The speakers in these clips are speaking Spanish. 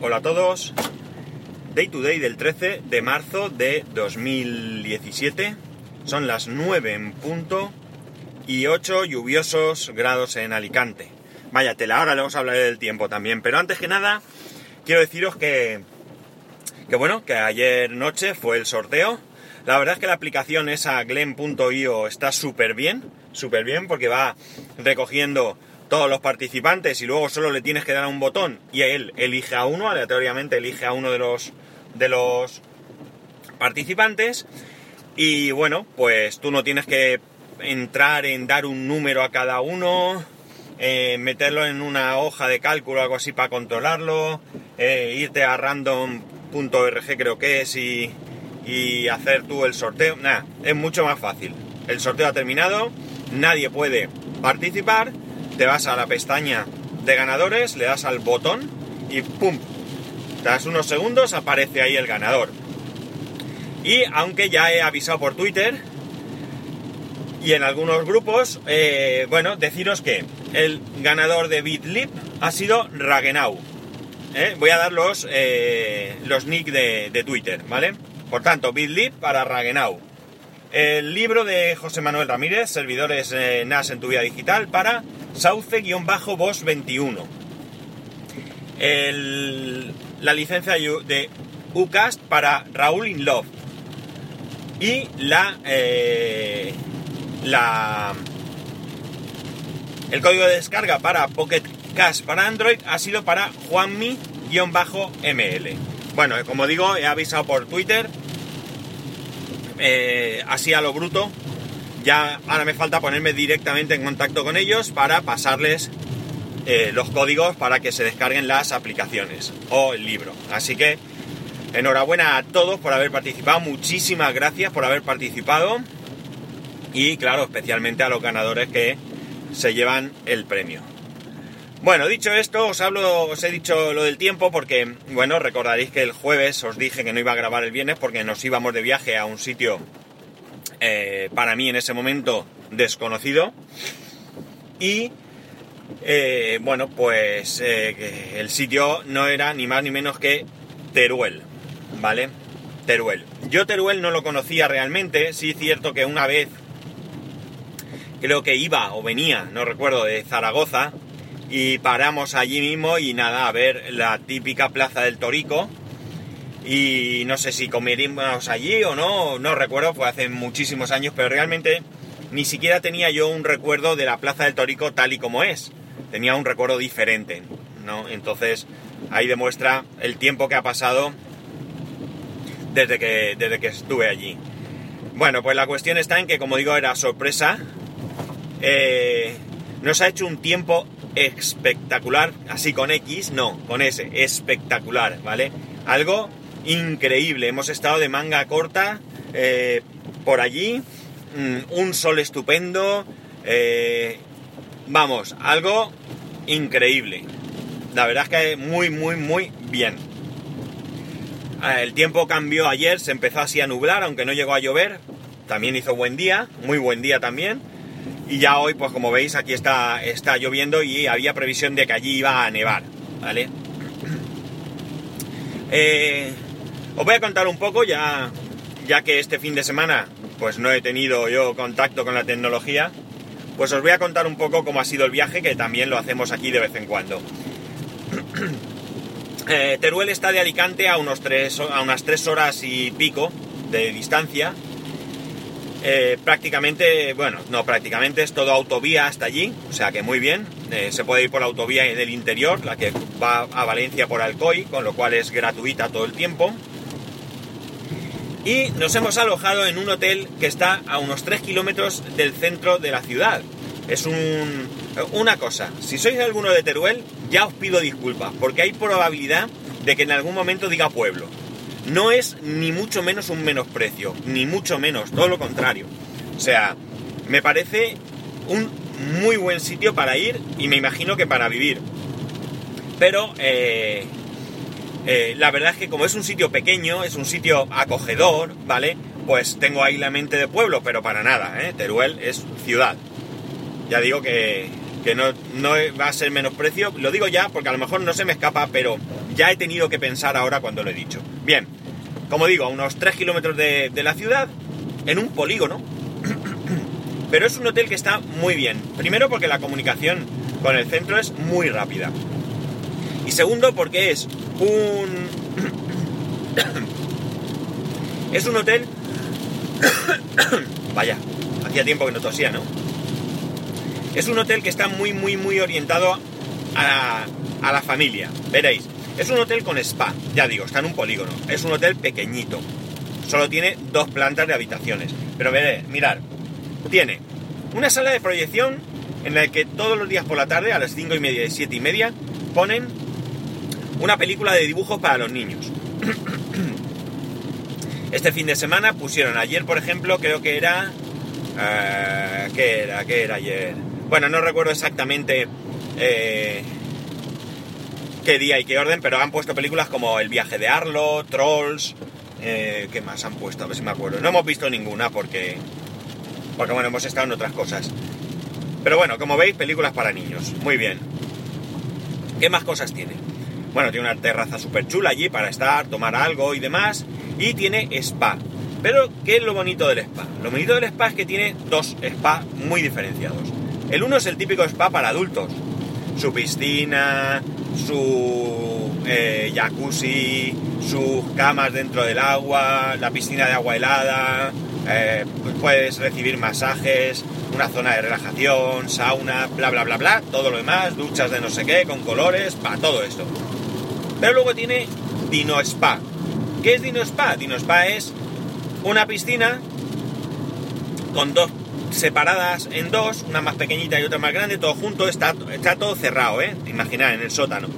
Hola a todos. Day to day del 13 de marzo de 2017. Son las 9 en punto y 8 lluviosos grados en Alicante. Vaya tela, ahora le vamos a hablar del tiempo también. Pero antes que nada, quiero deciros que, que bueno, que ayer noche fue el sorteo. La verdad es que la aplicación esa glen.io está súper bien, súper bien porque va recogiendo todos los participantes y luego solo le tienes que dar a un botón y él elige a uno, aleatoriamente elige a uno de los, de los participantes y bueno, pues tú no tienes que entrar en dar un número a cada uno, eh, meterlo en una hoja de cálculo algo así para controlarlo, eh, irte a random.org creo que es y, y hacer tú el sorteo. Nada, es mucho más fácil. El sorteo ha terminado, nadie puede participar te vas a la pestaña de ganadores, le das al botón y ¡pum! Tras unos segundos aparece ahí el ganador. Y aunque ya he avisado por Twitter y en algunos grupos, eh, bueno, deciros que el ganador de BitLip ha sido Ragenau. ¿eh? Voy a dar los, eh, los nick de, Twitter, ¿vale? Por tanto, BitLip para Ragenau. El libro de José Manuel Ramírez, Servidores NAS en tu vida digital, para Sauce-Boss21. la licencia de UCAST para Raúl In Love. Y la, eh, la, el código de descarga para Pocket Cash para Android ha sido para Juanmi-ML. Bueno, como digo, he avisado por Twitter, eh, así a lo bruto, ya ahora me falta ponerme directamente en contacto con ellos para pasarles eh, los códigos para que se descarguen las aplicaciones o el libro. Así que enhorabuena a todos por haber participado, muchísimas gracias por haber participado y claro, especialmente a los ganadores que se llevan el premio. Bueno, dicho esto, os hablo, os he dicho lo del tiempo porque, bueno, recordaréis que el jueves os dije que no iba a grabar el viernes porque nos íbamos de viaje a un sitio eh, para mí en ese momento desconocido. Y eh, bueno, pues eh, el sitio no era ni más ni menos que Teruel, ¿vale? Teruel. Yo Teruel no lo conocía realmente, sí cierto que una vez creo que iba o venía, no recuerdo, de Zaragoza y paramos allí mismo y nada, a ver la típica plaza del Torico y no sé si comeríamos allí o no, no recuerdo, fue hace muchísimos años, pero realmente ni siquiera tenía yo un recuerdo de la Plaza del Torico tal y como es, tenía un recuerdo diferente, ¿no? Entonces ahí demuestra el tiempo que ha pasado desde que, desde que estuve allí. Bueno, pues la cuestión está en que, como digo, era sorpresa. Eh, nos ha hecho un tiempo espectacular, así con X, no, con S, espectacular, ¿vale? Algo increíble. Hemos estado de manga corta eh, por allí, mm, un sol estupendo, eh, vamos, algo increíble. La verdad es que muy, muy, muy bien. Ah, el tiempo cambió ayer, se empezó así a nublar, aunque no llegó a llover. También hizo buen día, muy buen día también. Y ya hoy, pues como veis, aquí está, está lloviendo y había previsión de que allí iba a nevar, ¿vale? Eh, os voy a contar un poco, ya, ya que este fin de semana pues no he tenido yo contacto con la tecnología, pues os voy a contar un poco cómo ha sido el viaje, que también lo hacemos aquí de vez en cuando. Eh, Teruel está de Alicante a, unos tres, a unas tres horas y pico de distancia. Eh, prácticamente, bueno, no prácticamente, es todo autovía hasta allí, o sea que muy bien. Eh, se puede ir por la autovía del interior, la que va a Valencia por Alcoy, con lo cual es gratuita todo el tiempo y nos hemos alojado en un hotel que está a unos 3 kilómetros del centro de la ciudad. Es un, una cosa, si sois alguno de Teruel, ya os pido disculpas, porque hay probabilidad de que en algún momento diga pueblo. No es ni mucho menos un menosprecio, ni mucho menos, todo lo contrario. O sea, me parece un muy buen sitio para ir y me imagino que para vivir. Pero eh, eh, la verdad es que como es un sitio pequeño, es un sitio acogedor, ¿vale? Pues tengo ahí la mente de pueblo, pero para nada, ¿eh? Teruel es ciudad. Ya digo que, no, no va a ser menosprecio, lo digo ya porque a lo mejor no se me escapa, pero ya he tenido que pensar ahora cuando lo he dicho. Bien, como digo, a unos 3 kilómetros de, de la ciudad, en un polígono, pero es un hotel que está muy bien. Primero porque la comunicación con el centro es muy rápida. Y segundo porque es un... es un hotel... Vaya, hacía tiempo que no tosía, ¿no? Es un hotel que está muy, muy, muy orientado a, a la familia. Veréis, es un hotel con spa, ya digo, está en un polígono. Es un hotel pequeñito. Solo tiene dos plantas de habitaciones. Pero veré, mirar, tiene una sala de proyección en la que todos los días por la tarde, a las 5 y media y 7 y media, ponen una película de dibujos para los niños. Este fin de semana pusieron ayer, por ejemplo, creo que era... Uh, ¿Qué era? ¿Qué era ayer? Bueno, no recuerdo exactamente eh, qué día y qué orden, pero han puesto películas como El viaje de Arlo, Trolls... Eh, ¿Qué más han puesto? A ver si me acuerdo. No hemos visto ninguna porque... Porque bueno, hemos estado en otras cosas. Pero bueno, como veis, películas para niños. Muy bien. ¿Qué más cosas tiene? Bueno, tiene una terraza súper chula allí para estar, tomar algo y demás. Y tiene spa. Pero, ¿qué es lo bonito del spa? Lo bonito del spa es que tiene dos spas muy diferenciados. El uno es el típico spa para adultos. Su piscina, su eh, jacuzzi, sus camas dentro del agua, la piscina de agua helada, eh, pues puedes recibir masajes, una zona de relajación, sauna, bla bla bla bla, todo lo demás, duchas de no sé qué, con colores, para todo esto. Pero luego tiene Dino Spa. ¿Qué es Dino Spa? Dino Spa es una piscina con dos separadas en dos, una más pequeñita y otra más grande, todo junto, está, está todo cerrado, ¿eh? Imaginar, en el sótano.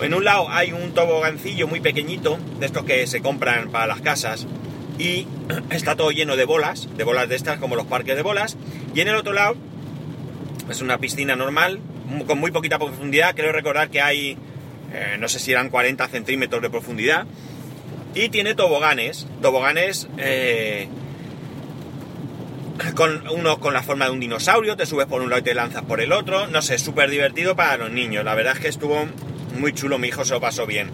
En un lado hay un tobogancillo muy pequeñito, de estos que se compran para las casas, y está todo lleno de bolas, de bolas de estas como los parques de bolas, y en el otro lado es una piscina normal, con muy poquita profundidad, creo recordar que hay, eh, no sé si eran 40 centímetros de profundidad, y tiene toboganes, toboganes eh, con uno con la forma de un dinosaurio, te subes por un lado y te lanzas por el otro, no sé, súper divertido para los niños, la verdad es que estuvo muy chulo, mi hijo se lo pasó bien.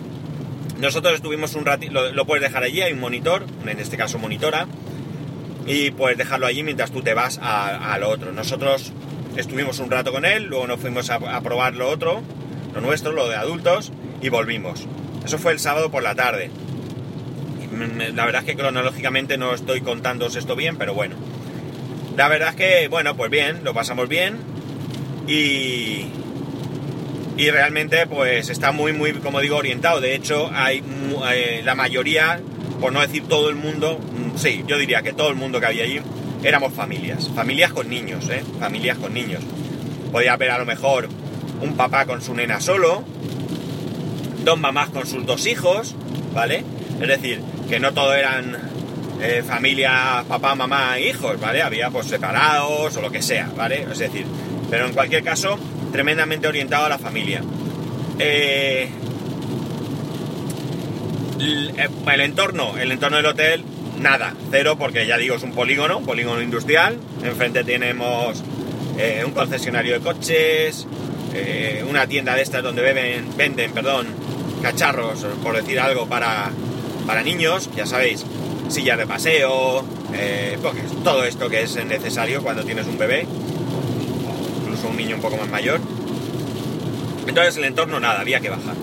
Nosotros estuvimos un ratito, lo, puedes dejar allí, hay un monitor, en este caso monitora, y puedes dejarlo allí mientras tú te vas a, lo otro. Nosotros estuvimos un rato con él, luego nos fuimos a, probar lo otro, lo nuestro, lo de adultos, y volvimos. Eso fue el sábado por la tarde. La verdad es que cronológicamente no estoy contándoos esto bien, pero bueno. La verdad es que, bueno, pues bien, lo pasamos bien. Y, y realmente pues está muy muy como digo orientado de hecho hay eh, la mayoría por no decir todo el mundo mm, sí yo diría que todo el mundo que había allí éramos familias familias con niños ¿eh? familias con niños podía haber a lo mejor un papá con su nena solo dos mamás con sus dos hijos vale es decir que no todo eran eh, familias papá mamá hijos vale había pues separados o lo que sea vale es decir pero en cualquier caso tremendamente orientado a la familia. Eh, el, entorno, el entorno del hotel, nada, cero, porque ya digo, es un polígono, un polígono industrial. Enfrente tenemos eh, un concesionario de coches, una tienda de estas donde beben, venden, perdón, cacharros, por decir algo, para, para niños, ya sabéis, sillas de paseo, pues, todo esto que es necesario cuando tienes un bebé un niño un poco más mayor. Entonces el entorno nada, había que bajar.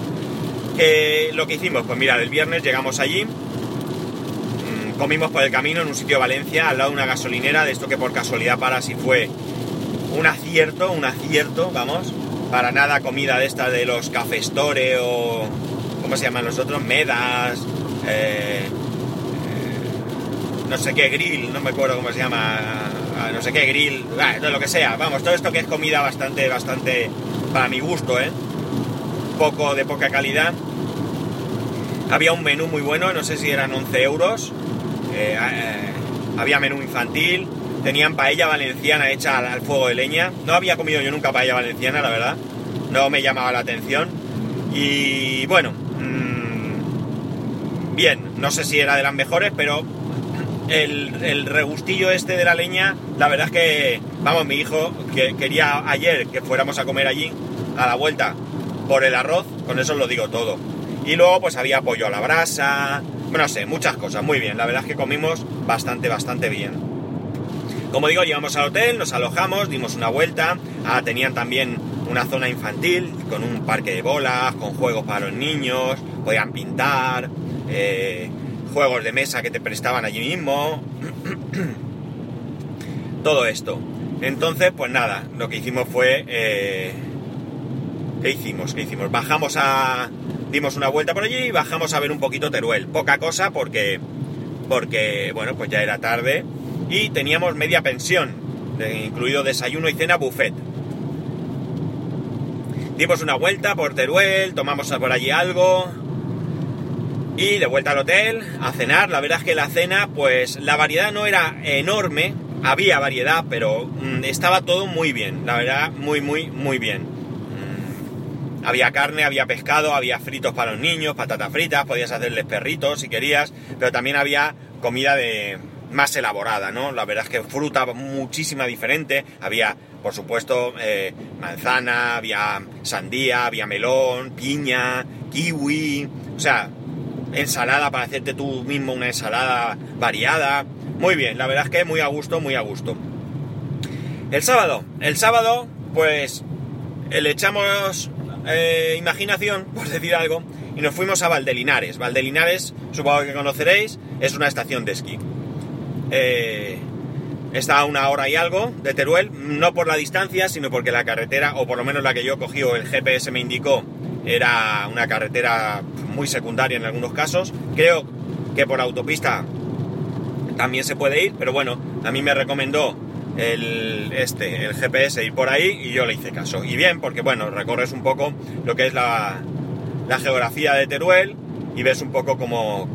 lo que hicimos, pues mira, el viernes llegamos allí, mm, comimos por el camino en un sitio de Valencia, al lado de una gasolinera, de esto que por casualidad para si fue un acierto, un acierto, vamos, para nada comida de esta de los cafestore o, ¿cómo se llaman los otros? Medas, eh, eh, no sé qué grill, no me acuerdo cómo se llama, no sé qué, grill, de lo que sea. Vamos, todo esto que es comida bastante, bastante, para mi gusto, ¿eh? Poco, de poca calidad. Había un menú muy bueno, no sé si eran 11 euros. Eh, eh, había menú infantil. Tenían paella valenciana hecha al, fuego de leña. No había comido yo nunca paella valenciana, la verdad. No me llamaba la atención. Y bueno, mmm, bien, no sé si era de las mejores, pero el, regustillo este de la leña, la verdad es que, vamos, mi hijo que quería ayer que fuéramos a comer allí, a la vuelta, por el arroz, con eso lo digo todo. Y luego pues había pollo a la brasa, no sé, muchas cosas, muy bien. La verdad es que comimos bastante, bastante bien. Como digo, llegamos al hotel, nos alojamos, dimos una vuelta. Ah, tenían también una zona infantil con un parque de bolas, con juegos para los niños, podían pintar, eh, juegos de mesa que te prestaban allí mismo. Todo esto. Entonces, pues nada, lo que hicimos fue... Eh, ¿Qué hicimos? ¿Qué hicimos? Bajamos a... Dimos una vuelta por allí y bajamos a ver un poquito Teruel. Poca cosa porque... Porque, bueno, pues ya era tarde y teníamos media pensión, incluido desayuno y cena buffet. Dimos una vuelta por Teruel, tomamos por allí algo y de vuelta al hotel a cenar. La verdad es que la cena, pues la variedad no era enorme, había variedad, pero mm, estaba todo muy bien, la verdad, muy, muy, muy bien. Mm, había carne, había pescado, había fritos para los niños, patatas fritas, podías hacerles perritos si querías, pero también había comida de más elaborada, ¿no? La verdad es que fruta muchísima diferente, había, por supuesto, eh, manzana, había sandía, había melón, piña, kiwi, o sea, ensalada para hacerte tú mismo una ensalada variada, muy bien, la verdad es que muy a gusto, muy a gusto. El sábado, el sábado, pues le echamos eh, imaginación, por decir algo, y nos fuimos a Valdelinares. Valdelinares, supongo que conoceréis, es una estación de esquí. Eh, está a una hora y algo de Teruel, no por la distancia, sino porque la carretera, o por lo menos la que yo cogí o el GPS me indicó, era una carretera muy secundaria en algunos casos. Creo que por autopista también se puede ir, pero bueno, a mí me recomendó el, este, el GPS ir por ahí y yo le hice caso. Y bien, porque bueno, recorres un poco lo que es la, la geografía de Teruel y ves un poco cómo,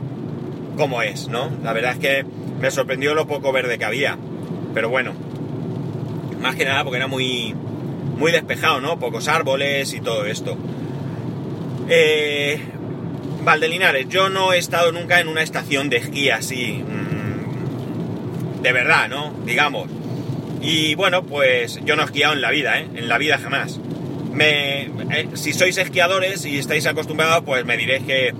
cómo es, ¿no? La verdad es que me sorprendió lo poco verde que había, pero bueno, más que nada porque era muy, muy despejado, ¿no? Pocos árboles y todo esto. Eh, Valdelinares, yo no he estado nunca en una estación de esquí así, de verdad, ¿no? Digamos. Y bueno, pues yo no he esquiado en la vida, ¿eh? En la vida jamás. Me, eh, si sois esquiadores y estáis acostumbrados, pues me diréis que,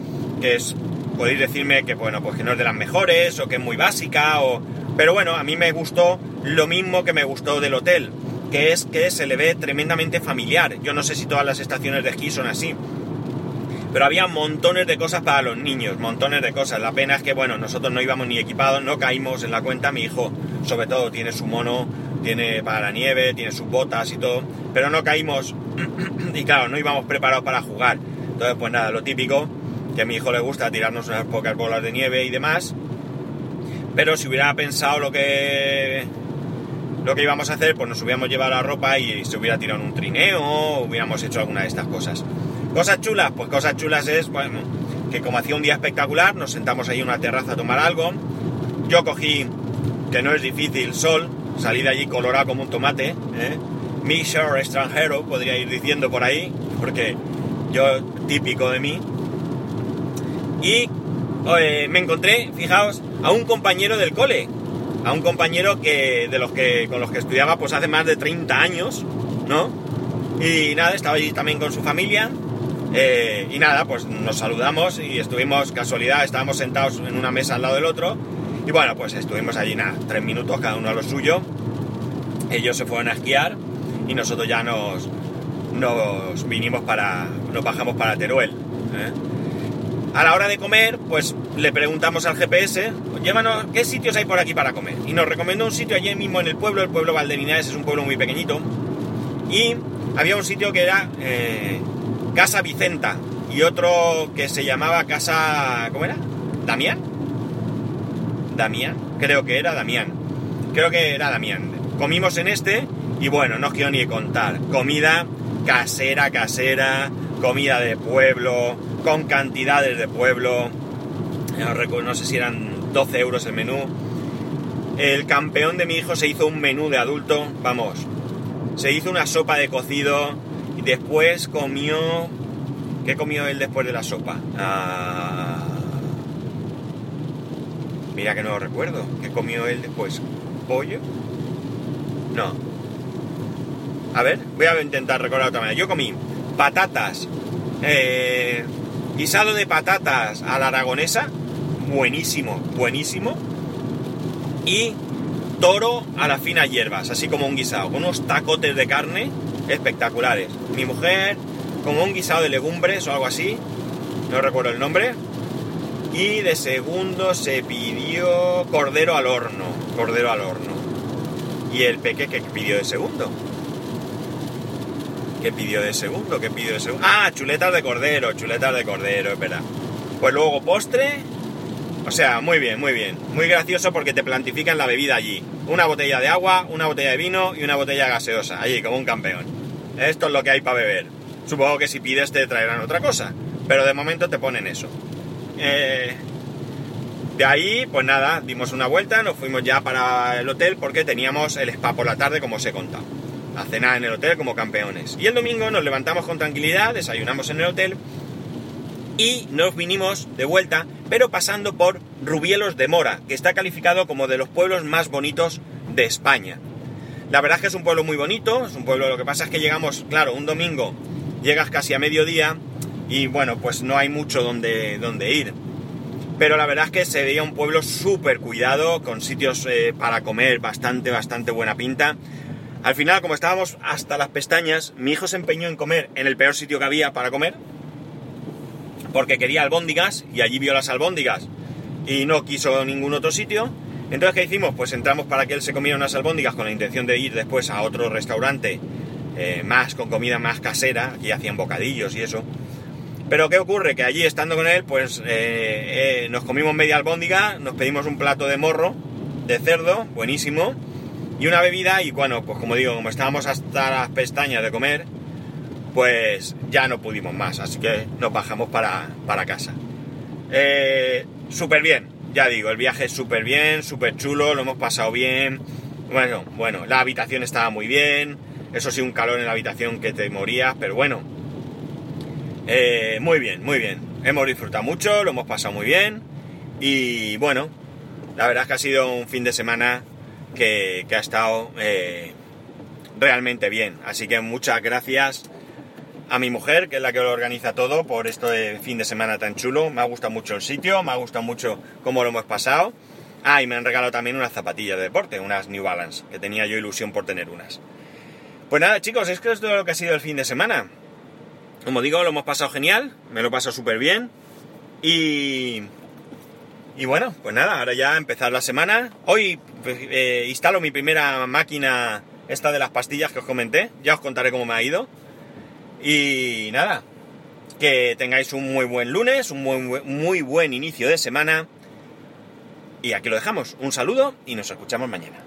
es, podéis decirme que bueno, pues que no es de las mejores o que es muy básica o... Pero bueno, a mí me gustó lo mismo que me gustó del hotel, que es que se le ve tremendamente familiar. Yo no sé si todas las estaciones de esquí son así, pero había montones de cosas para los niños, montones de cosas. La pena es que, bueno, nosotros no íbamos ni equipados, no caímos en la cuenta. Mi hijo, sobre todo, tiene su mono, tiene para la nieve, tiene sus botas y todo, pero no caímos y claro, no íbamos preparados para jugar. Entonces, pues nada, lo típico, que a mi hijo le gusta tirarnos unas pocas bolas de nieve y demás. Pero si hubiera pensado lo que lo que íbamos a hacer, pues nos hubiéramos llevado la ropa y se hubiera tirado un trineo, hubiéramos hecho alguna de estas cosas. Cosas chulas, pues cosas chulas es, que como hacía un día espectacular, nos sentamos ahí en una terraza a tomar algo. Yo cogí, que no es difícil, sol, salí de allí colorado como un tomate, ¿eh? mi short extranjero, podría ir diciendo por ahí, porque yo típico de mí. Y me encontré, fijaos, a un compañero del cole, a un compañero que de los que con los que estudiaba pues hace más de 30 años, ¿no? Y nada, estaba allí también con su familia eh, y nada, pues nos saludamos y estuvimos, casualidad, estábamos sentados en una mesa al lado del otro. Y bueno, pues estuvimos allí nada, tres minutos, cada uno a lo suyo. Ellos se fueron a esquiar y nosotros ya nos, nos vinimos para, nos bajamos para Teruel. ¿eh? A la hora de comer, pues le preguntamos al GPS, llévanos, ¿qué sitios hay por aquí para comer? Y nos recomendó un sitio allí mismo en el pueblo, el pueblo Valdelinares es un pueblo muy pequeñito. Y había un sitio que era eh, Casa Vicenta y otro que se llamaba Casa... ¿Cómo era? ¿Damián? Damián, creo que era Damián. Creo que era Damián. Comimos en este y bueno, no os quiero ni contar. Comida casera, casera, comida de pueblo, con cantidades de pueblo. No, recuerdo, no sé si eran 12 euros el menú. El campeón de mi hijo se hizo un menú de adulto, vamos, se hizo una sopa de cocido Después comió... ¿Qué comió él después de la sopa? Ah, mira que no lo recuerdo. ¿Qué comió él después? ¿Pollo? No. A ver, voy a intentar recordar otra manera. Yo comí patatas, eh, guisado de patatas a la aragonesa, buenísimo, buenísimo. Y toro a las finas hierbas, así como un guisado, con unos tacotes de carne espectaculares. Mi mujer, como un guisado de legumbres o algo así, no recuerdo el nombre. Y de segundo se pidió cordero al horno, cordero al horno. ¿Y el peque que pidió de segundo? ¿Qué pidió de segundo? ¿Qué pidió de segundo? Ah, chuletas de cordero, chuletas de cordero, espera. Pues luego postre. O sea, muy bien, muy bien. Muy gracioso porque te plantifican la bebida allí. Una botella de agua, una botella de vino y una botella gaseosa. Allí, como un campeón. Esto es lo que hay para beber. Supongo que si pides te traerán otra cosa. Pero de momento te ponen eso. Eh, de ahí, pues nada, dimos una vuelta, nos fuimos ya para el hotel porque teníamos el spa por la tarde, como os he contado. A cenar en el hotel como campeones. Y el domingo nos levantamos con tranquilidad, desayunamos en el hotel y nos vinimos de vuelta, pero pasando por Rubielos de Mora, que está calificado como de los pueblos más bonitos de España. La verdad es que es un pueblo muy bonito, es un pueblo, lo que pasa es que llegamos, claro, un domingo, llegas casi a mediodía y bueno, pues no hay mucho donde, donde ir. Pero la verdad es que se veía un pueblo súper cuidado, con sitios eh, para comer bastante, bastante buena pinta. Al final, como estábamos hasta las pestañas, mi hijo se empeñó en comer en el peor sitio que había para comer, porque quería albóndigas y allí vio las albóndigas y no quiso ningún otro sitio. Entonces, ¿qué hicimos? Pues entramos para que él se comiera unas albóndigas con la intención de ir después a otro restaurante eh, más con comida más casera, y hacían bocadillos y eso. Pero ¿qué ocurre? Que allí estando con él, pues eh, eh, nos comimos media albóndiga, nos pedimos un plato de morro, de cerdo, buenísimo, y una bebida, y bueno, pues como digo, como estábamos hasta las pestañas de comer, pues ya no pudimos más, así que nos bajamos para, para casa. Eh, súper bien, ya digo, el viaje es súper bien, súper chulo, lo hemos pasado bien. Bueno, bueno, la habitación estaba muy bien, eso sí, un calor en la habitación que te morías, pero bueno, eh, muy bien, muy bien. Hemos disfrutado mucho, lo hemos pasado muy bien y bueno, la verdad es que ha sido un fin de semana que, ha estado eh, realmente bien. Así que muchas gracias a mi mujer, que es la que lo organiza todo, por este fin de semana tan chulo. Me ha gustado mucho el sitio, me ha gustado mucho cómo lo hemos pasado. Ah, y me han regalado también unas zapatillas de deporte, unas New Balance, que tenía yo ilusión por tener unas. Pues nada, chicos, es que esto es lo que ha sido el fin de semana. Como digo, lo hemos pasado genial, me lo he pasado súper bien. Y. Y bueno, pues nada, ahora ya empezar la semana. Hoy pues, eh, instalo mi primera máquina, esta de las pastillas que os comenté. Ya os contaré cómo me ha ido. Y nada, que tengáis un muy buen lunes, un muy, muy buen inicio de semana. Y aquí lo dejamos. Un saludo y nos escuchamos mañana.